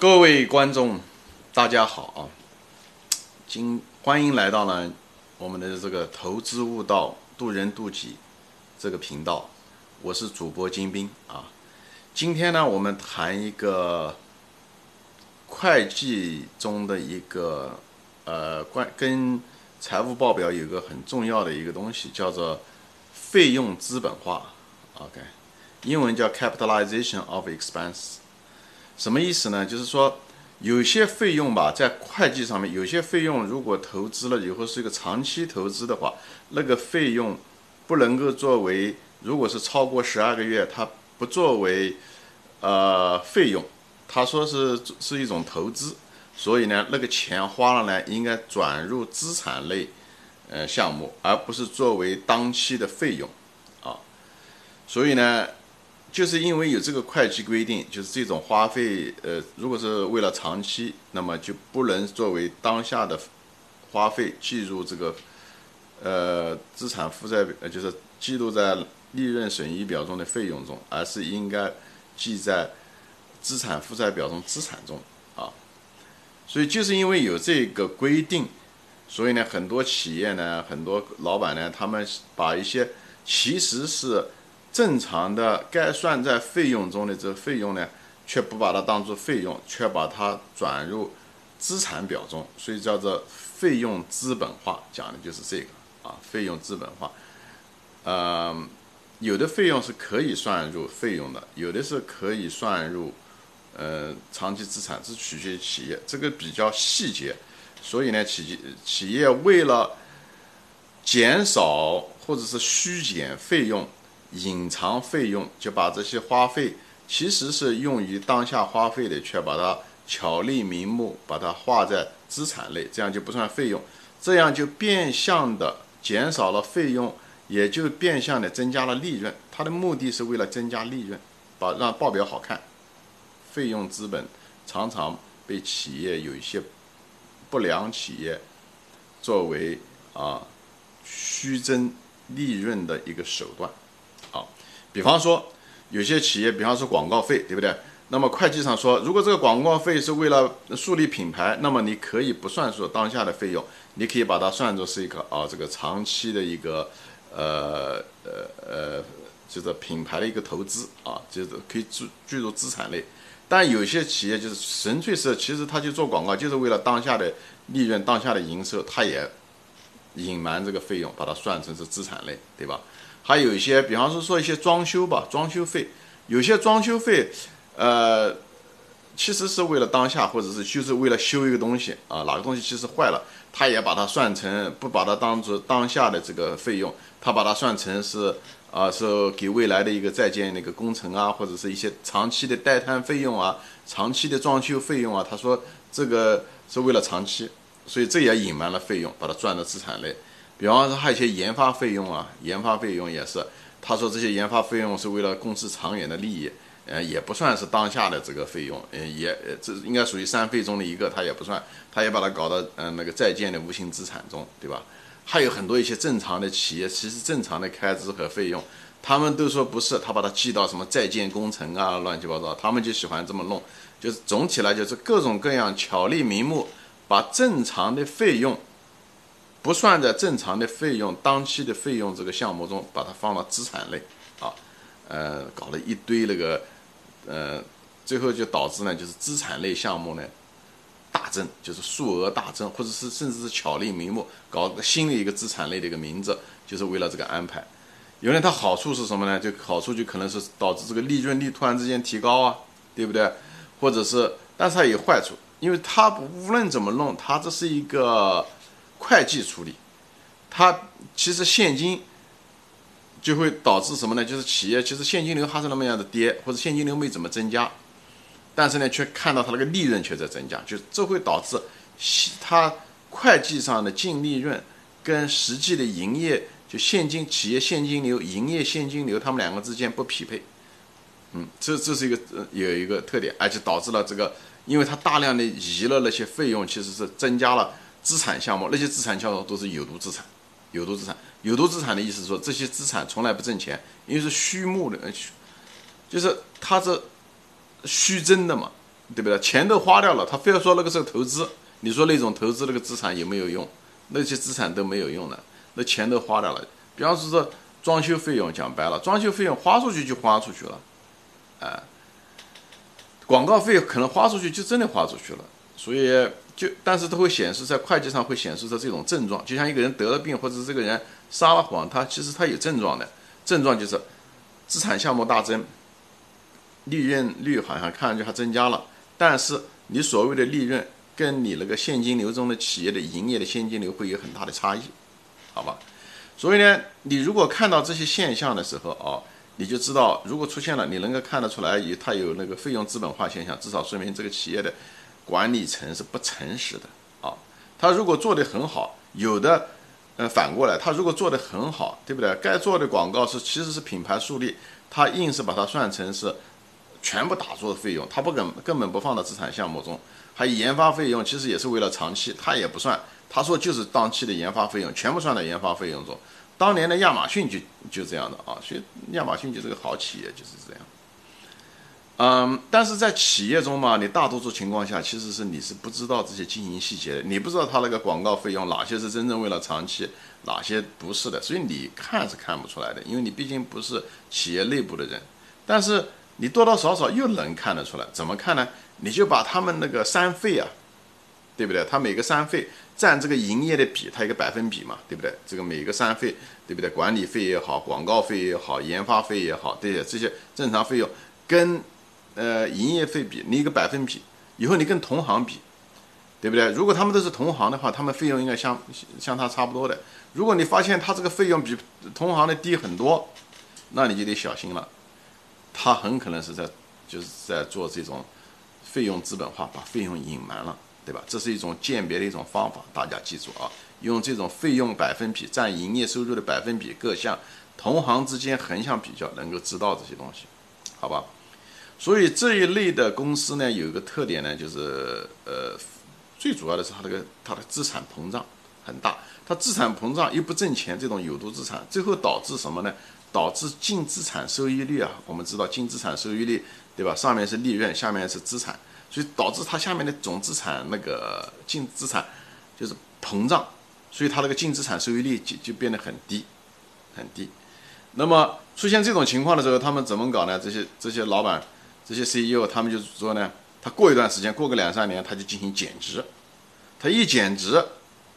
各位观众，大家好啊！今欢迎来到了我们的这个投资悟道、渡人渡己这个频道，我是主播金兵啊。今天呢，我们谈一个会计中的一个呃关跟财务报表有个很重要的一个东西，叫做费用资本化。OK，英文叫 capitalization of expense。什么意思呢？就是说，有些费用吧，在会计上面，有些费用如果投资了以后是一个长期投资的话，那个费用不能够作为，如果是超过十二个月，它不作为呃费用，他说是是一种投资，所以呢，那个钱花了呢，应该转入资产类呃项目，而不是作为当期的费用啊，所以呢。就是因为有这个会计规定，就是这种花费，呃，如果是为了长期，那么就不能作为当下的花费计入这个，呃，资产负债，呃，就是记录在利润损益表中的费用中，而是应该记在资产负债表中资产中啊。所以就是因为有这个规定，所以呢，很多企业呢，很多老板呢，他们把一些其实是。正常的该算在费用中的这费用呢，却不把它当做费用，却把它转入资产表中，所以叫做费用资本化，讲的就是这个啊，费用资本化。呃，有的费用是可以算入费用的，有的是可以算入呃长期资产，这取决于企业，这个比较细节。所以呢，企企业为了减少或者是虚减费用。隐藏费用就把这些花费，其实是用于当下花费的，却把它巧立名目，把它划在资产类，这样就不算费用，这样就变相的减少了费用，也就变相的增加了利润。它的目的是为了增加利润，把让报表好看。费用资本常常被企业有一些不良企业作为啊虚增利润的一个手段。比方说，有些企业，比方说广告费，对不对？那么会计上说，如果这个广告费是为了树立品牌，那么你可以不算作当下的费用，你可以把它算作是一个啊，这个长期的一个呃呃呃，就是品牌的一个投资啊，就是可以注计入资产类。但有些企业就是纯粹是，其实他就做广告，就是为了当下的利润、当下的营收，他也隐瞒这个费用，把它算成是资产类，对吧？还有一些，比方说说一些装修吧，装修费，有些装修费，呃，其实是为了当下，或者是就是为了修一个东西啊，哪个东西其实坏了，他也把它算成，不把它当做当下的这个费用，他把它算成是啊，是给未来的一个在建那个工程啊，或者是一些长期的待摊费用啊，长期的装修费用啊，他说这个是为了长期，所以这也隐瞒了费用，把它算到资产类。比方说，还有一些研发费用啊，研发费用也是，他说这些研发费用是为了公司长远的利益，呃，也不算是当下的这个费用，嗯，也这应该属于三费中的一个，他也不算，他也把它搞到嗯那个在建的无形资产中，对吧？还有很多一些正常的企业，其实正常的开支和费用，他们都说不是，他把它记到什么在建工程啊，乱七八糟，他们就喜欢这么弄，就是总体来就是各种各样巧立名目，把正常的费用。不算在正常的费用、当期的费用这个项目中，把它放到资产类，啊，呃，搞了一堆那个，呃，最后就导致呢，就是资产类项目呢大增，就是数额大增，或者是甚至是巧立名目搞个新的一个资产类的一个名字，就是为了这个安排。因为它好处是什么呢？就好处就可能是导致这个利润率突然之间提高啊，对不对？或者是，但是它有坏处，因为它无论怎么弄，它这是一个。会计处理，它其实现金就会导致什么呢？就是企业其实现金流还是那么样的跌，或者现金流没怎么增加，但是呢，却看到它那个利润却在增加，就这会导致它会计上的净利润跟实际的营业就现金企业现金流、营业现金流，它们两个之间不匹配。嗯，这这是一个有一个特点，而且导致了这个，因为它大量的移了那些费用，其实是增加了。资产项目那些资产项目都是有毒资产，有毒资产，有毒资产的意思是说这些资产从来不挣钱，因为是虚目的，就是它是虚增的嘛，对不对？钱都花掉了，他非要说那个是投资，你说那种投资那个资产有没有用？那些资产都没有用的，那钱都花掉了。比方说装修费用，讲白了，装修费用花出去就花出去了，啊，广告费可能花出去就真的花出去了，所以就但是它会显示在会计上会显示着这种症状，就像一个人得了病或者这个人撒了谎，他其实他有症状的，症状就是资产项目大增，利润率好像看上去还增加了。但是你所谓的利润跟你那个现金流中的企业的营业的现金流会有很大的差异，好吧？所以呢，你如果看到这些现象的时候啊，你就知道，如果出现了，你能够看得出来有它有那个费用资本化现象，至少说明这个企业的管理层是不诚实的啊。他如果做得很好，有的呃反过来，他如果做得很好，对不对？该做的广告是其实是品牌树立，他硬是把它算成是。全部打做的费用，他不根根本不放到资产项目中，还有研发费用，其实也是为了长期，他也不算。他说就是当期的研发费用，全部算在研发费用中。当年的亚马逊就就这样的啊，所以亚马逊就是个好企业，就是这样。嗯，但是在企业中嘛，你大多数情况下其实是你是不知道这些经营细节的，你不知道他那个广告费用哪些是真正为了长期，哪些不是的，所以你看是看不出来的，因为你毕竟不是企业内部的人，但是。你多多少少又能看得出来，怎么看呢？你就把他们那个三费啊，对不对？他每个三费占这个营业的比，它一个百分比嘛，对不对？这个每个三费，对不对？管理费也好，广告费也好，研发费也好，对这些正常费用跟呃营业费比，你一个百分比，以后你跟同行比，对不对？如果他们都是同行的话，他们费用应该相相差差不多的。如果你发现他这个费用比同行的低很多，那你就得小心了。他很可能是在，就是在做这种费用资本化，把费用隐瞒了，对吧？这是一种鉴别的一种方法，大家记住啊，用这种费用百分比占营业收入的百分比各项同行之间横向比较，能够知道这些东西，好吧？所以这一类的公司呢，有一个特点呢，就是呃，最主要的是它这个它的资产膨胀很大，它资产膨胀又不挣钱，这种有毒资产，最后导致什么呢？导致净资产收益率啊，我们知道净资产收益率，对吧？上面是利润，下面是资产，所以导致它下面的总资产那个净资产就是膨胀，所以它那个净资产收益率就就变得很低，很低。那么出现这种情况的时候，他们怎么搞呢？这些这些老板，这些 CEO，他们就是说呢，他过一段时间，过个两三年，他就进行减值。他一减值，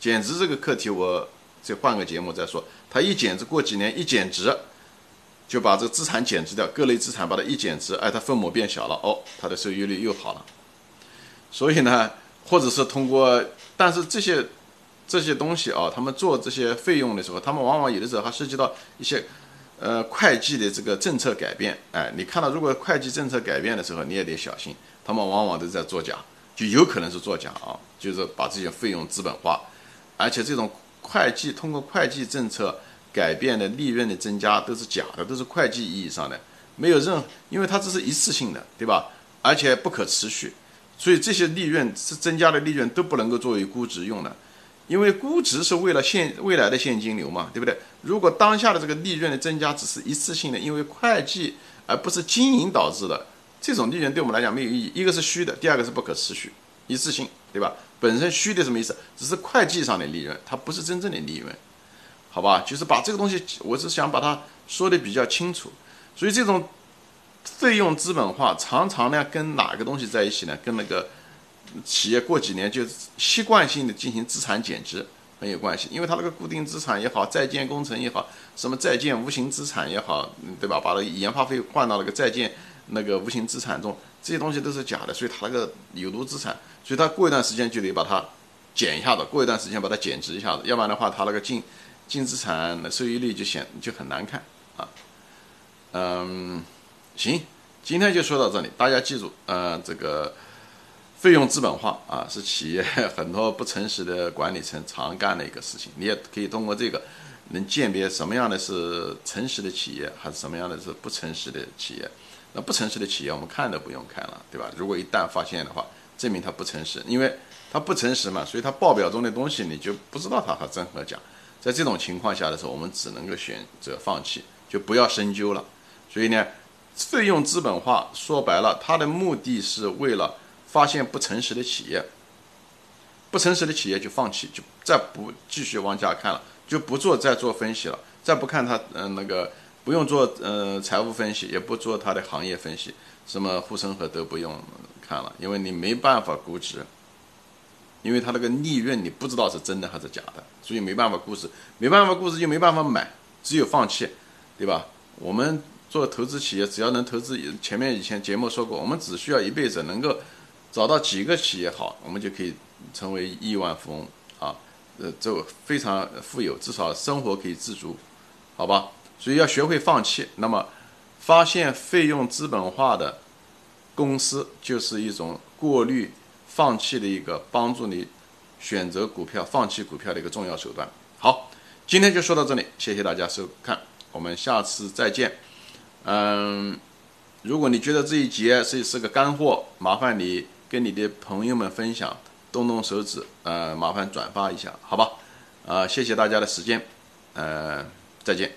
减值这个课题我再换个节目再说。他一减值，过几年一减值。就把这资产减值掉，各类资产把它一减值，哎，它分母变小了，哦，它的收益率又好了。所以呢，或者是通过，但是这些这些东西啊，他们做这些费用的时候，他们往往有的时候还涉及到一些呃会计的这个政策改变，哎，你看到如果会计政策改变的时候，你也得小心，他们往往都在作假，就有可能是作假啊，就是把这些费用资本化，而且这种会计通过会计政策。改变的利润的增加都是假的，都是会计意义上的，没有任，因为它这是一次性的，对吧？而且不可持续，所以这些利润是增加的利润都不能够作为估值用的，因为估值是为了现未来的现金流嘛，对不对？如果当下的这个利润的增加只是一次性的，因为会计而不是经营导致的，这种利润对我们来讲没有意义。一个是虚的，第二个是不可持续，一次性，对吧？本身虚的什么意思？只是会计上的利润，它不是真正的利润。好吧，就是把这个东西，我是想把它说的比较清楚。所以这种费用资本化常常呢跟哪个东西在一起呢？跟那个企业过几年就习惯性的进行资产减值很有关系。因为它那个固定资产也好，在建工程也好，什么在建无形资产也好，对吧？把那个研发费换到那个在建那个无形资产中，这些东西都是假的。所以它那个有毒资产，所以它过一段时间就得把它减一下子，过一段时间把它减值一下子，要不然的话它那个净净资产的收益率就显就很难看啊，嗯，行，今天就说到这里，大家记住，呃，这个费用资本化啊，是企业很多不诚实的管理层常干的一个事情。你也可以通过这个，能鉴别什么样的是诚实的企业，还是什么样的是不诚实的企业。那不诚实的企业，我们看都不用看了，对吧？如果一旦发现的话，证明它不诚实，因为它不诚实嘛，所以它报表中的东西你就不知道它和真和假。在这种情况下的时候，我们只能够选择放弃，就不要深究了。所以呢，费用资本化说白了，它的目的是为了发现不诚实的企业，不诚实的企业就放弃，就再不继续往下看了，就不做再做分析了，再不看它，嗯，那个不用做，呃，财务分析，也不做它的行业分析，什么护城河都不用看了，因为你没办法估值，因为它那个利润你不知道是真的还是假的，所以没办法估值，没办法估值就没办法买，只有放弃，对吧？我们做投资企业，只要能投资，前面以前节目说过，我们只需要一辈子能够。找到几个企业好，我们就可以成为亿万富翁啊！呃，就非常富有，至少生活可以自足，好吧？所以要学会放弃。那么，发现费用资本化的公司，就是一种过滤放弃的一个帮助你选择股票、放弃股票的一个重要手段。好，今天就说到这里，谢谢大家收看，我们下次再见。嗯，如果你觉得这一节是是个干货，麻烦你。跟你的朋友们分享，动动手指，呃，麻烦转发一下，好吧？啊，谢谢大家的时间，呃，再见。